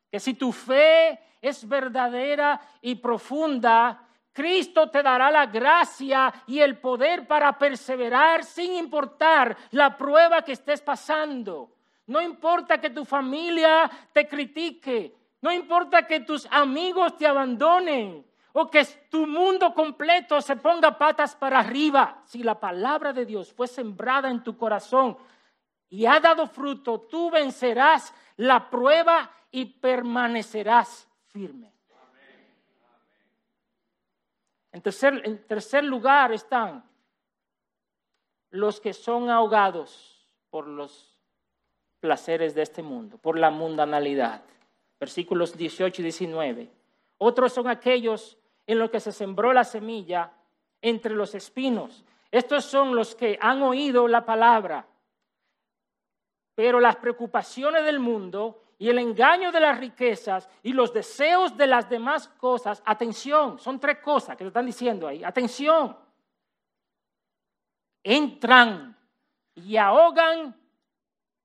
que si tu fe es verdadera y profunda, Cristo te dará la gracia y el poder para perseverar sin importar la prueba que estés pasando. No importa que tu familia te critique, no importa que tus amigos te abandonen o que tu mundo completo se ponga patas para arriba. Si la palabra de Dios fue sembrada en tu corazón y ha dado fruto, tú vencerás la prueba y permanecerás firme. En tercer, lugar están los que son ahogados por los placeres de este mundo, por la mundanalidad. Versículos 18 y 19. Otros son aquellos en los que se sembró la semilla entre los espinos. Estos son los que han oído la palabra, pero las preocupaciones del mundo y el engaño de las riquezas y los deseos de las demás cosas, atención, son tres cosas que te están diciendo ahí, atención, entran y ahogan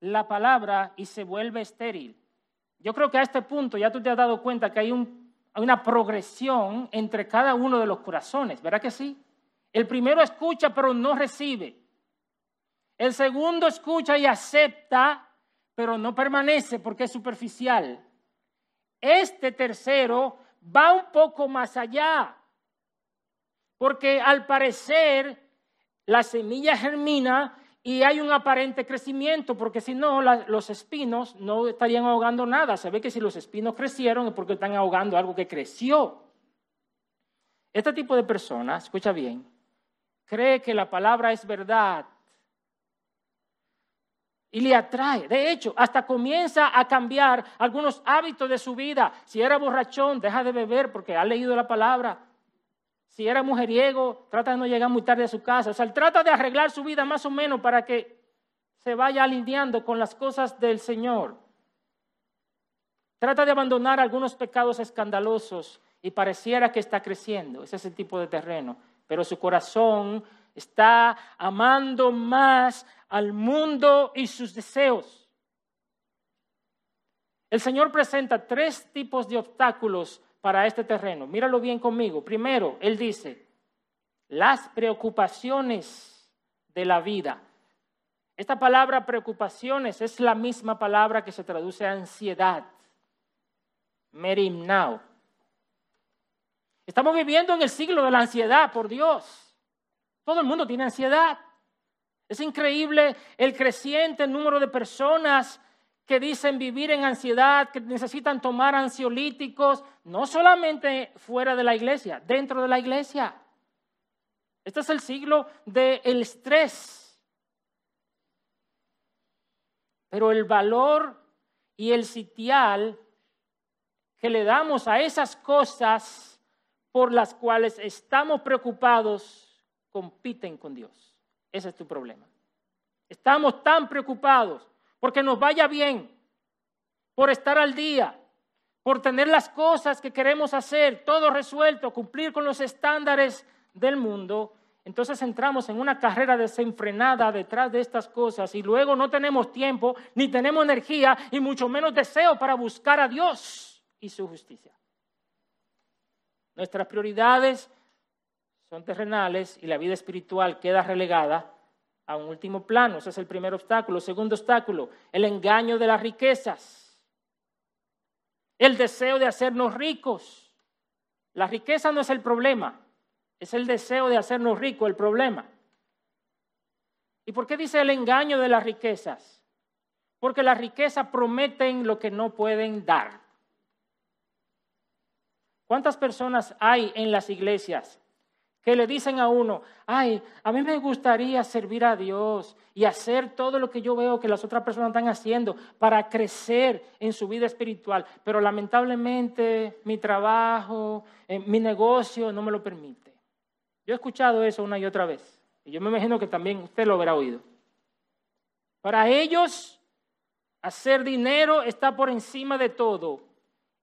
la palabra y se vuelve estéril. Yo creo que a este punto ya tú te has dado cuenta que hay, una progresión entre cada uno de los corazones, ¿verdad que sí? El primero escucha pero no recibe. El segundo escucha y acepta, pero no permanece porque es superficial. Este tercero va un poco más allá, porque al parecer la semilla germina y hay un aparente crecimiento, porque si no, los espinos no estarían ahogando nada. Se ve que si los espinos crecieron es porque están ahogando algo que creció. Este tipo de personas, escucha bien, cree que la palabra es verdad y le atrae. De hecho, hasta comienza a cambiar algunos hábitos de su vida. Si era borrachón, deja de beber porque ha leído la palabra. Si era mujeriego, trata de no llegar muy tarde a su casa. O sea, él trata de arreglar su vida más o menos para que se vaya alineando con las cosas del Señor. Trata de abandonar algunos pecados escandalosos y pareciera que está creciendo. Ese es el tipo de terreno. Pero su corazón está amando más al mundo y sus deseos. El Señor presenta tres tipos de obstáculos para este terreno. Míralo bien conmigo. Primero, él dice, las preocupaciones de la vida. Esta palabra preocupaciones es la misma palabra que se traduce a ansiedad. Merimnao. Estamos viviendo en el siglo de la ansiedad, por Dios. Todo el mundo tiene ansiedad. Es increíble el creciente número de personas que dicen vivir en ansiedad, que necesitan tomar ansiolíticos, no solamente fuera de la iglesia, dentro de la iglesia. Este es el siglo del estrés. Pero el valor y el sitial que le damos a esas cosas por las cuales estamos preocupados compiten con Dios. Ese es tu problema. Estamos tan preocupados porque nos vaya bien, por estar al día, por tener las cosas que queremos hacer, todo resuelto, cumplir con los estándares del mundo, entonces entramos en una carrera desenfrenada detrás de estas cosas y luego no tenemos tiempo, ni tenemos energía, y mucho menos deseo para buscar a Dios y su justicia. Nuestras prioridades son terrenales y la vida espiritual queda relegada a un último plano. Ese es el primer obstáculo. Segundo obstáculo, el engaño de las riquezas. El deseo de hacernos ricos. La riqueza no es el problema, es el deseo de hacernos ricos el problema. ¿Y por qué dice el engaño de las riquezas? Porque las riquezas prometen lo que no pueden dar. ¿Cuántas personas hay en las iglesias que le dicen a uno, ay, a mí me gustaría servir a Dios y hacer todo lo que yo veo que las otras personas están haciendo para crecer en su vida espiritual, pero lamentablemente mi trabajo, eh, mi negocio no me lo permite. Yo he escuchado eso una y otra vez y yo me imagino que también usted lo habrá oído. Para ellos, hacer dinero está por encima de todo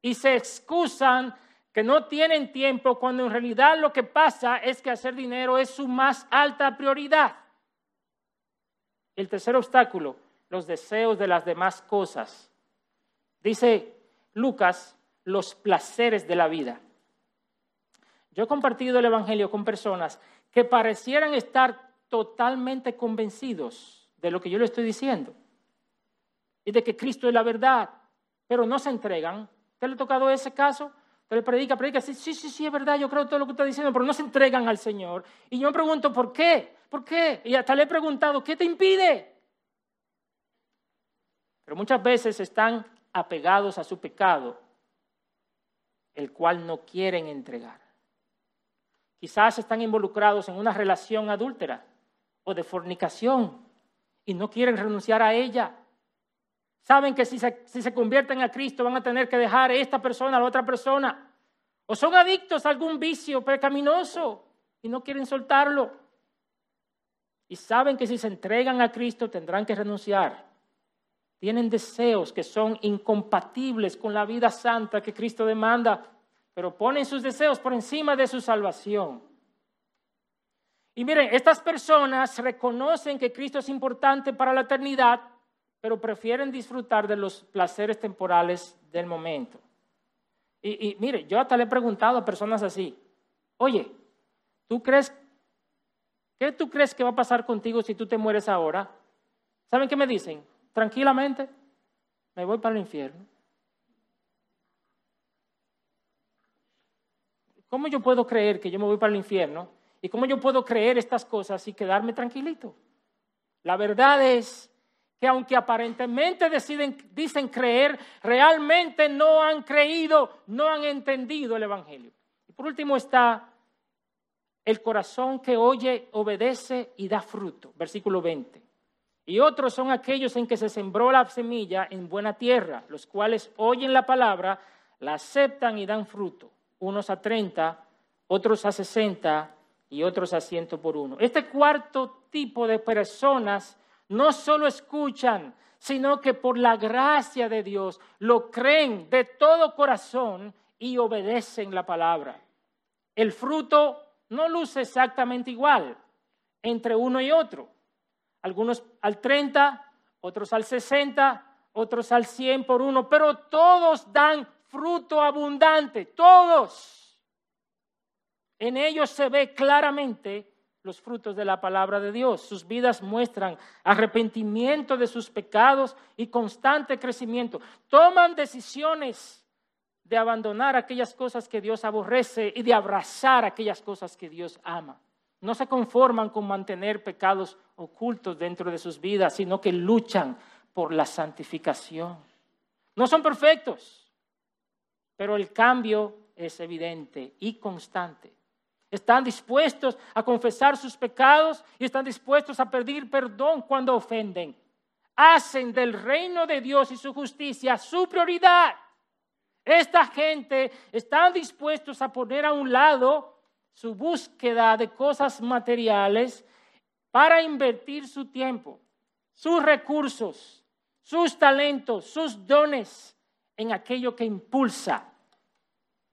y se excusan que no tienen tiempo cuando en realidad lo que pasa es que hacer dinero es su más alta prioridad. El tercer obstáculo, los deseos de las demás cosas. Dice Lucas, los placeres de la vida. Yo he compartido el Evangelio con personas que parecieran estar totalmente convencidos de lo que yo le estoy diciendo y de que Cristo es la verdad, pero no se entregan. ¿Te le ha tocado ese caso? Pero predica, predica, sí, sí, sí, es verdad, yo creo todo lo que está diciendo, pero no se entregan al Señor. Y yo me pregunto, ¿por qué? ¿Por qué? Y hasta le he preguntado, ¿qué te impide? Pero muchas veces están apegados a su pecado, el cual no quieren entregar. Quizás están involucrados en una relación adúltera o de fornicación y no quieren renunciar a ella. Saben que si se, convierten a Cristo van a tener que dejar a esta persona a la otra persona. O son adictos a algún vicio pecaminoso y no quieren soltarlo. Y saben que si se entregan a Cristo tendrán que renunciar. Tienen deseos que son incompatibles con la vida santa que Cristo demanda, pero ponen sus deseos por encima de su salvación. Y miren, estas personas reconocen que Cristo es importante para la eternidad, pero prefieren disfrutar de los placeres temporales del momento. Y, mire, yo hasta le he preguntado a personas así, oye, ¿tú crees, qué tú crees que va a pasar contigo si tú te mueres ahora? ¿Saben qué me dicen? Tranquilamente, me voy para el infierno. ¿Cómo yo puedo creer que yo me voy para el infierno? ¿Y cómo yo puedo creer estas cosas y quedarme tranquilito? La verdad es que aunque aparentemente deciden, dicen creer, realmente no han creído, no han entendido el Evangelio. Y por último está el corazón que oye, obedece y da fruto, versículo 20. Y otros son aquellos en que se sembró la semilla en buena tierra, los cuales oyen la palabra, la aceptan y dan fruto, unos a 30, otros a 60 y otros a ciento por uno. Este cuarto tipo de personas no solo escuchan, sino que por la gracia de Dios lo creen de todo corazón y obedecen la palabra. El fruto no luce exactamente igual entre uno y otro. Algunos al 30, otros al 60, otros al 100 por uno, pero todos dan fruto abundante, todos. En ellos se ve claramente los frutos de la palabra de Dios. Sus vidas muestran arrepentimiento de sus pecados y constante crecimiento. Toman decisiones de abandonar aquellas cosas que Dios aborrece y de abrazar aquellas cosas que Dios ama. No se conforman con mantener pecados ocultos dentro de sus vidas, sino que luchan por la santificación. No son perfectos, pero el cambio es evidente y constante. Están dispuestos a confesar sus pecados y están dispuestos a pedir perdón cuando ofenden. Hacen del reino de Dios y su justicia su prioridad. Esta gente está dispuestos a poner a un lado su búsqueda de cosas materiales para invertir su tiempo, sus recursos, sus talentos, sus dones en aquello que impulsa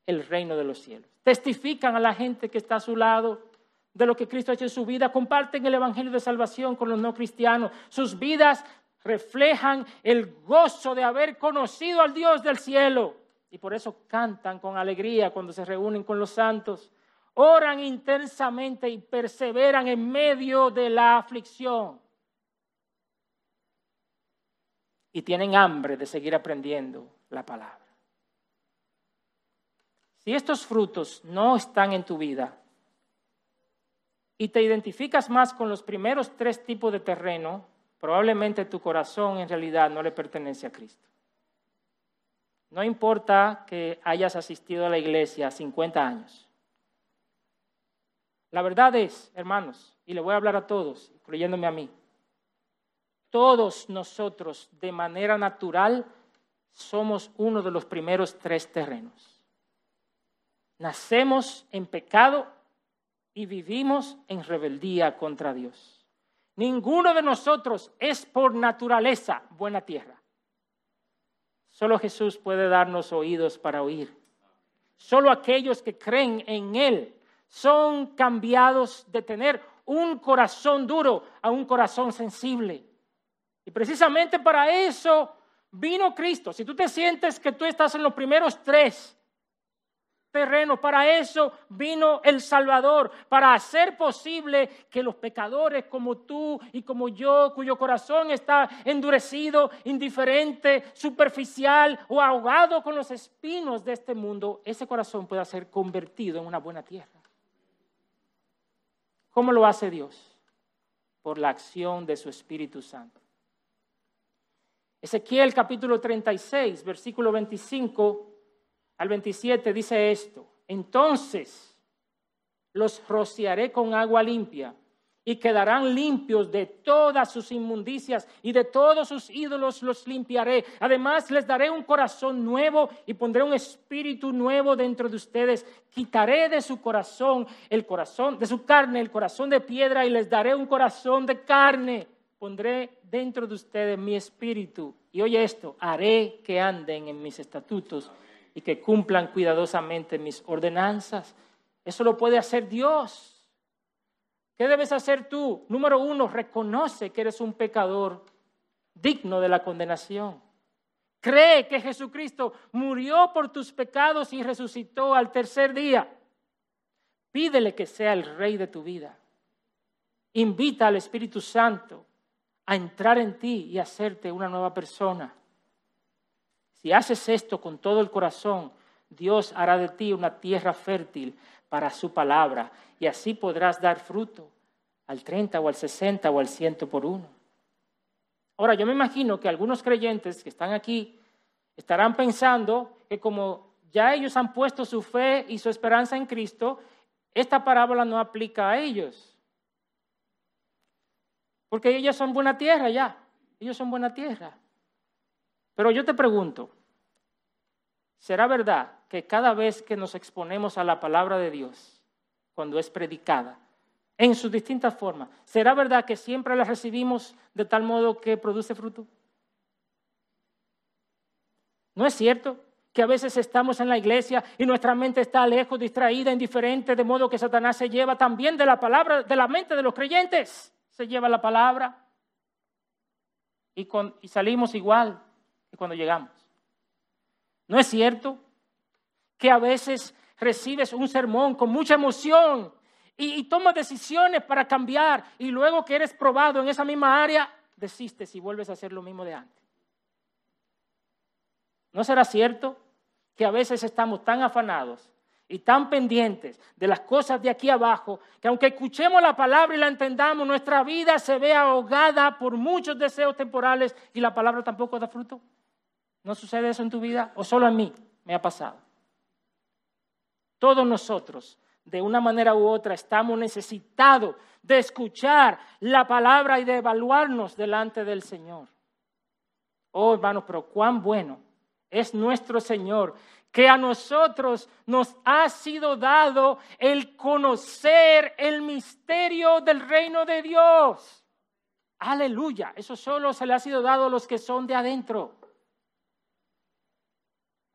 el reino de los cielos. Testifican a la gente que está a su lado de lo que Cristo ha hecho en su vida, comparten el Evangelio de Salvación con los no cristianos. Sus vidas reflejan el gozo de haber conocido al Dios del cielo. Y por eso cantan con alegría cuando se reúnen con los santos. Oran intensamente y perseveran en medio de la aflicción. Y tienen hambre de seguir aprendiendo la palabra. Si estos frutos no están en tu vida y te identificas más con los primeros tres tipos de terreno, probablemente tu corazón en realidad no le pertenece a Cristo. No importa que hayas asistido a la iglesia 50 años. La verdad es, hermanos, y le voy a hablar a todos, incluyéndome a mí, todos nosotros de manera natural somos uno de los primeros tres terrenos. Nacemos en pecado y vivimos en rebeldía contra Dios. Ninguno de nosotros es por naturaleza buena tierra. Solo Jesús puede darnos oídos para oír. Solo aquellos que creen en Él son cambiados de tener un corazón duro a un corazón sensible. Y precisamente para eso vino Cristo. Si tú te sientes que tú estás en los primeros tres, terreno. Para eso vino el Salvador, para hacer posible que los pecadores como tú y como yo, cuyo corazón está endurecido, indiferente, superficial o ahogado con los espinos de este mundo, ese corazón pueda ser convertido en una buena tierra. ¿Cómo lo hace Dios? Por la acción de su Espíritu Santo. Ezequiel capítulo 36, versículo 25 al 27 dice esto, entonces los rociaré con agua limpia y quedarán limpios de todas sus inmundicias y de todos sus ídolos los limpiaré. Además les daré un corazón nuevo y pondré un espíritu nuevo dentro de ustedes. Quitaré de su corazón el corazón, de su carne el corazón de piedra y les daré un corazón de carne. Pondré dentro de ustedes mi espíritu. Y oye esto, haré que anden en mis estatutos y que cumplan cuidadosamente mis ordenanzas. Eso lo puede hacer Dios. ¿Qué debes hacer tú? Número uno, reconoce que eres un pecador digno de la condenación. Cree que Jesucristo murió por tus pecados y resucitó al tercer día. Pídele que sea el rey de tu vida. Invita al Espíritu Santo a entrar en ti y hacerte una nueva persona. Si haces esto con todo el corazón, Dios hará de ti una tierra fértil para su palabra y así podrás dar fruto al 30 o al 60 o al 100 por uno. Ahora, yo me imagino que algunos creyentes que están aquí estarán pensando que como ya ellos han puesto su fe y su esperanza en Cristo, esta parábola no aplica a ellos. Porque ellos son buena tierra ya, ellos son buena tierra. Pero yo te pregunto, ¿será verdad que cada vez que nos exponemos a la palabra de Dios, cuando es predicada, en sus distintas formas, ¿será verdad que siempre la recibimos de tal modo que produce fruto? ¿No es cierto que a veces estamos en la iglesia y nuestra mente está lejos, distraída, indiferente, de modo que Satanás se lleva también de la palabra, de la mente de los creyentes? Se lleva la palabra y, y salimos igual y cuando llegamos. ¿No es cierto que a veces recibes un sermón con mucha emoción y, tomas decisiones para cambiar y luego que eres probado en esa misma área, desistes y vuelves a hacer lo mismo de antes? ¿No será cierto que a veces estamos tan afanados y tan pendientes de las cosas de aquí abajo, que aunque escuchemos la palabra y la entendamos, nuestra vida se ve ahogada por muchos deseos temporales y la palabra tampoco da fruto? ¿No sucede eso en tu vida? ¿O solo a mí me ha pasado? Todos nosotros de una manera u otra estamos necesitados de escuchar la palabra y de evaluarnos delante del Señor. Oh, hermanos, pero cuán bueno es nuestro Señor, que a nosotros nos ha sido dado el conocer el misterio del reino de Dios. Aleluya, eso solo se le ha sido dado a los que son de adentro.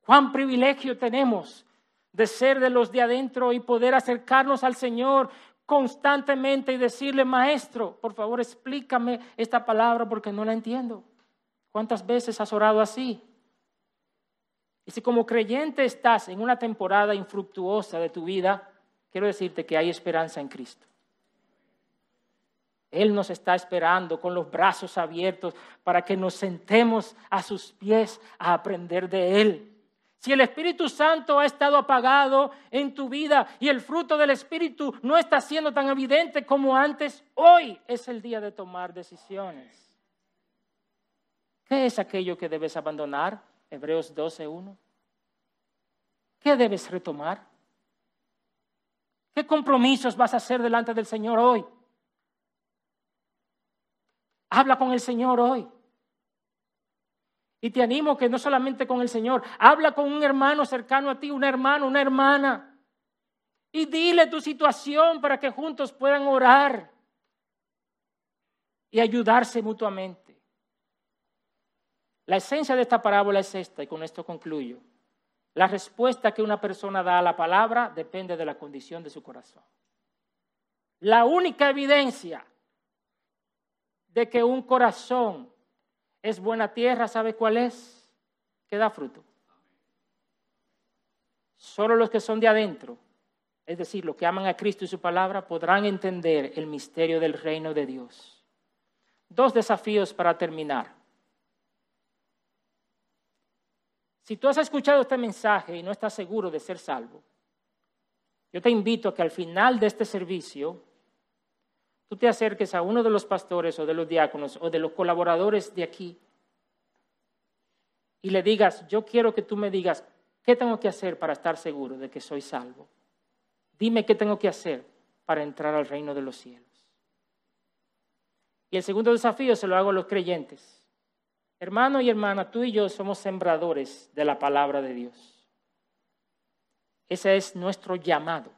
Cuán privilegio tenemos de ser de los de adentro y poder acercarnos al Señor constantemente y decirle, maestro, por favor explícame esta palabra porque no la entiendo. ¿Cuántas veces has orado así? Y si como creyente estás en una temporada infructuosa de tu vida, quiero decirte que hay esperanza en Cristo. Él nos está esperando con los brazos abiertos para que nos sentemos a sus pies a aprender de Él. Si el Espíritu Santo ha estado apagado en tu vida y el fruto del Espíritu no está siendo tan evidente como antes, hoy es el día de tomar decisiones. ¿Qué es aquello que debes abandonar? Hebreos 12.1. ¿Qué debes retomar? ¿Qué compromisos vas a hacer delante del Señor hoy? Habla con el Señor hoy. Y te animo que no solamente con el Señor, habla con un hermano cercano a ti, un hermano, una hermana. Y dile tu situación para que juntos puedan orar y ayudarse mutuamente. La esencia de esta parábola es esta, y con esto concluyo. La respuesta que una persona da a la palabra depende de la condición de su corazón. La única evidencia de que un corazón es buena tierra, ¿sabe cuál es? Que da fruto. Solo los que son de adentro, es decir, los que aman a Cristo y su palabra, podrán entender el misterio del reino de Dios. Dos desafíos para terminar. Si tú has escuchado este mensaje y no estás seguro de ser salvo, yo te invito a que al final de este servicio tú te acerques a uno de los pastores o de los diáconos o de los colaboradores de aquí y le digas, yo quiero que tú me digas, ¿qué tengo que hacer para estar seguro de que soy salvo? Dime qué tengo que hacer para entrar al reino de los cielos. Y el segundo desafío se lo hago a los creyentes. Hermano y hermana, tú y yo somos sembradores de la palabra de Dios. Ese es nuestro llamado.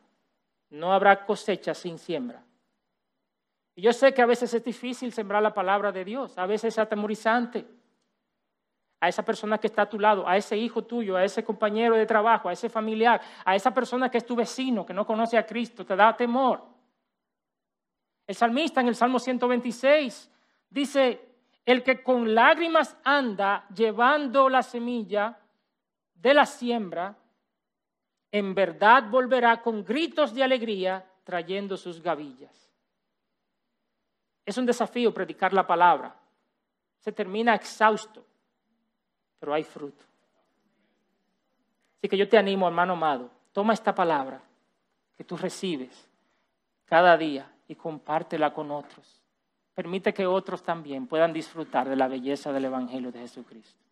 No habrá cosecha sin siembra. Y yo sé que a veces es difícil sembrar la palabra de Dios, a veces es atemorizante. A esa persona que está a tu lado, a ese hijo tuyo, a ese compañero de trabajo, a ese familiar, a esa persona que es tu vecino, que no conoce a Cristo, te da temor. El salmista en el Salmo 126 dice, el que con lágrimas anda llevando la semilla de la siembra, en verdad volverá con gritos de alegría trayendo sus gavillas. Es un desafío predicar la palabra. Se termina exhausto, pero hay fruto. Así que yo te animo, hermano amado, toma esta palabra que tú recibes cada día y compártela con otros. Permite que otros también puedan disfrutar de la belleza del Evangelio de Jesucristo.